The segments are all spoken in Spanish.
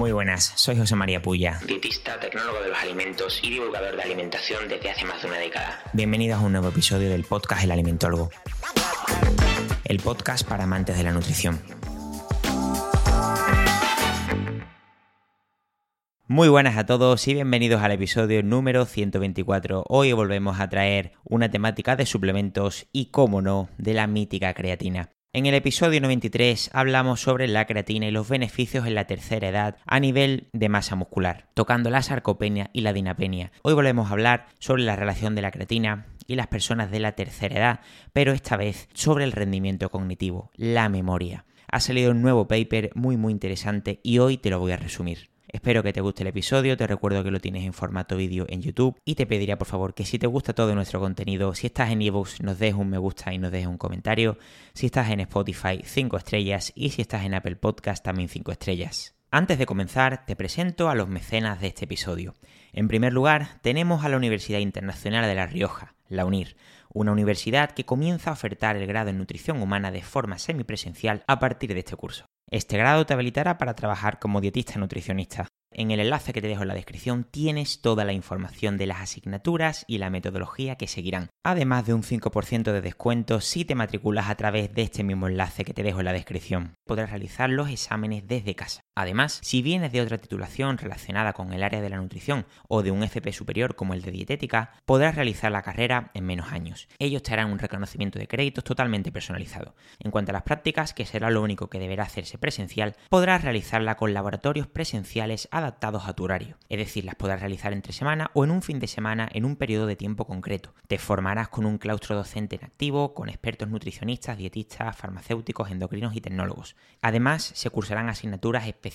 Muy buenas, soy José María Puya, dietista, tecnólogo de los alimentos y divulgador de alimentación desde hace más de una década. Bienvenidos a un nuevo episodio del podcast El Alimentólogo, el podcast para amantes de la nutrición. Muy buenas a todos y bienvenidos al episodio número 124. Hoy volvemos a traer una temática de suplementos y, como no, de la mítica creatina. En el episodio 93 hablamos sobre la creatina y los beneficios en la tercera edad a nivel de masa muscular, tocando la sarcopenia y la dinapenia. Hoy volvemos a hablar sobre la relación de la creatina y las personas de la tercera edad, pero esta vez sobre el rendimiento cognitivo, la memoria. Ha salido un nuevo paper muy muy interesante y hoy te lo voy a resumir. Espero que te guste el episodio, te recuerdo que lo tienes en formato vídeo en YouTube y te pediría por favor que si te gusta todo nuestro contenido, si estás en ebooks nos dejes un me gusta y nos dejes un comentario, si estás en Spotify 5 estrellas y si estás en Apple Podcast también 5 estrellas. Antes de comenzar, te presento a los mecenas de este episodio. En primer lugar, tenemos a la Universidad Internacional de La Rioja, la UNIR, una universidad que comienza a ofertar el grado en nutrición humana de forma semipresencial a partir de este curso. Este grado te habilitará para trabajar como dietista nutricionista. En el enlace que te dejo en la descripción tienes toda la información de las asignaturas y la metodología que seguirán, además de un 5% de descuento si te matriculas a través de este mismo enlace que te dejo en la descripción. Podrás realizar los exámenes desde casa. Además, si vienes de otra titulación relacionada con el área de la nutrición o de un FP superior como el de dietética, podrás realizar la carrera en menos años. Ellos te harán un reconocimiento de créditos totalmente personalizado. En cuanto a las prácticas, que será lo único que deberá hacerse presencial, podrás realizarla con laboratorios presenciales adaptados a tu horario. Es decir, las podrás realizar entre semana o en un fin de semana en un periodo de tiempo concreto. Te formarás con un claustro docente en activo, con expertos nutricionistas, dietistas, farmacéuticos, endocrinos y tecnólogos. Además, se cursarán asignaturas específicas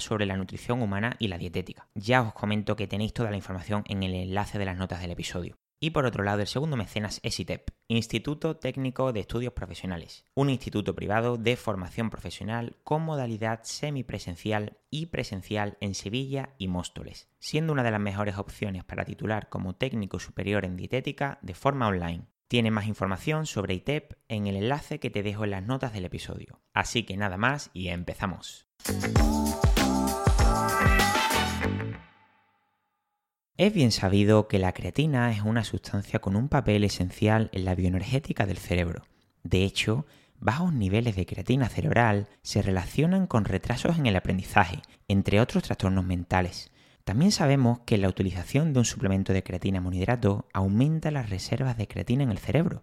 sobre la nutrición humana y la dietética. Ya os comento que tenéis toda la información en el enlace de las notas del episodio. Y por otro lado, el segundo mecenas es ITEP, Instituto Técnico de Estudios Profesionales, un instituto privado de formación profesional con modalidad semipresencial y presencial en Sevilla y Móstoles, siendo una de las mejores opciones para titular como técnico superior en dietética de forma online. Tiene más información sobre ITEP en el enlace que te dejo en las notas del episodio. Así que nada más y empezamos. Es bien sabido que la creatina es una sustancia con un papel esencial en la bioenergética del cerebro. De hecho, bajos niveles de creatina cerebral se relacionan con retrasos en el aprendizaje, entre otros trastornos mentales. También sabemos que la utilización de un suplemento de creatina monohidrato aumenta las reservas de creatina en el cerebro,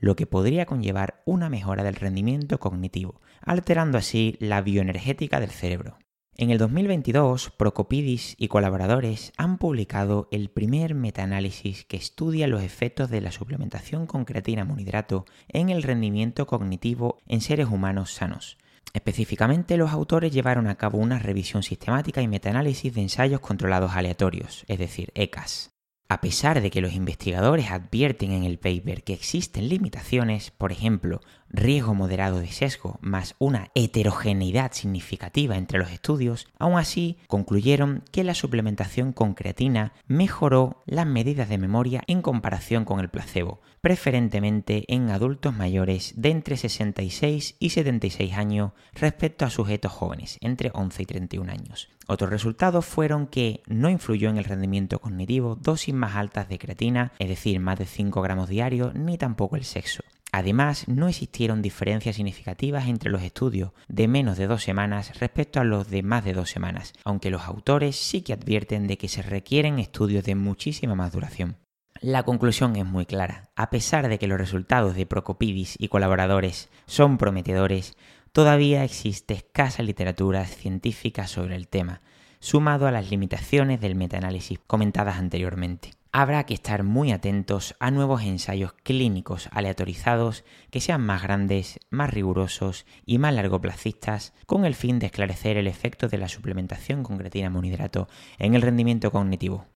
lo que podría conllevar una mejora del rendimiento cognitivo, alterando así la bioenergética del cerebro. En el 2022, Procopidis y colaboradores han publicado el primer metaanálisis que estudia los efectos de la suplementación con creatina monohidrato en el rendimiento cognitivo en seres humanos sanos. Específicamente, los autores llevaron a cabo una revisión sistemática y metaanálisis de ensayos controlados aleatorios, es decir, ECAS. A pesar de que los investigadores advierten en el paper que existen limitaciones, por ejemplo, riesgo moderado de sesgo más una heterogeneidad significativa entre los estudios, aún así concluyeron que la suplementación con creatina mejoró las medidas de memoria en comparación con el placebo, preferentemente en adultos mayores de entre 66 y 76 años respecto a sujetos jóvenes entre 11 y 31 años. Otros resultados fueron que no influyó en el rendimiento cognitivo dosis más altas de creatina, es decir, más de 5 gramos diarios, ni tampoco el sexo. Además, no existieron diferencias significativas entre los estudios de menos de dos semanas respecto a los de más de dos semanas, aunque los autores sí que advierten de que se requieren estudios de muchísima más duración. La conclusión es muy clara. A pesar de que los resultados de Procopidis y colaboradores son prometedores, todavía existe escasa literatura científica sobre el tema, sumado a las limitaciones del metaanálisis comentadas anteriormente. Habrá que estar muy atentos a nuevos ensayos clínicos aleatorizados que sean más grandes, más rigurosos y más largoplacistas con el fin de esclarecer el efecto de la suplementación con creatina monohidrato en el rendimiento cognitivo.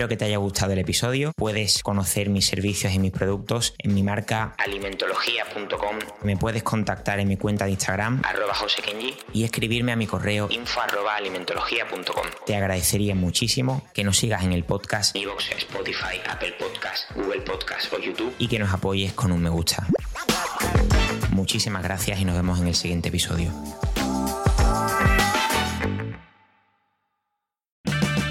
Espero que te haya gustado el episodio. Puedes conocer mis servicios y mis productos en mi marca alimentología.com. Me puedes contactar en mi cuenta de Instagram arroba josekenji y escribirme a mi correo info arroba alimentología.com. Te agradecería muchísimo que nos sigas en el podcast Evox, Spotify, Apple Podcast, Google Podcast o YouTube y que nos apoyes con un me gusta. Muchísimas gracias y nos vemos en el siguiente episodio.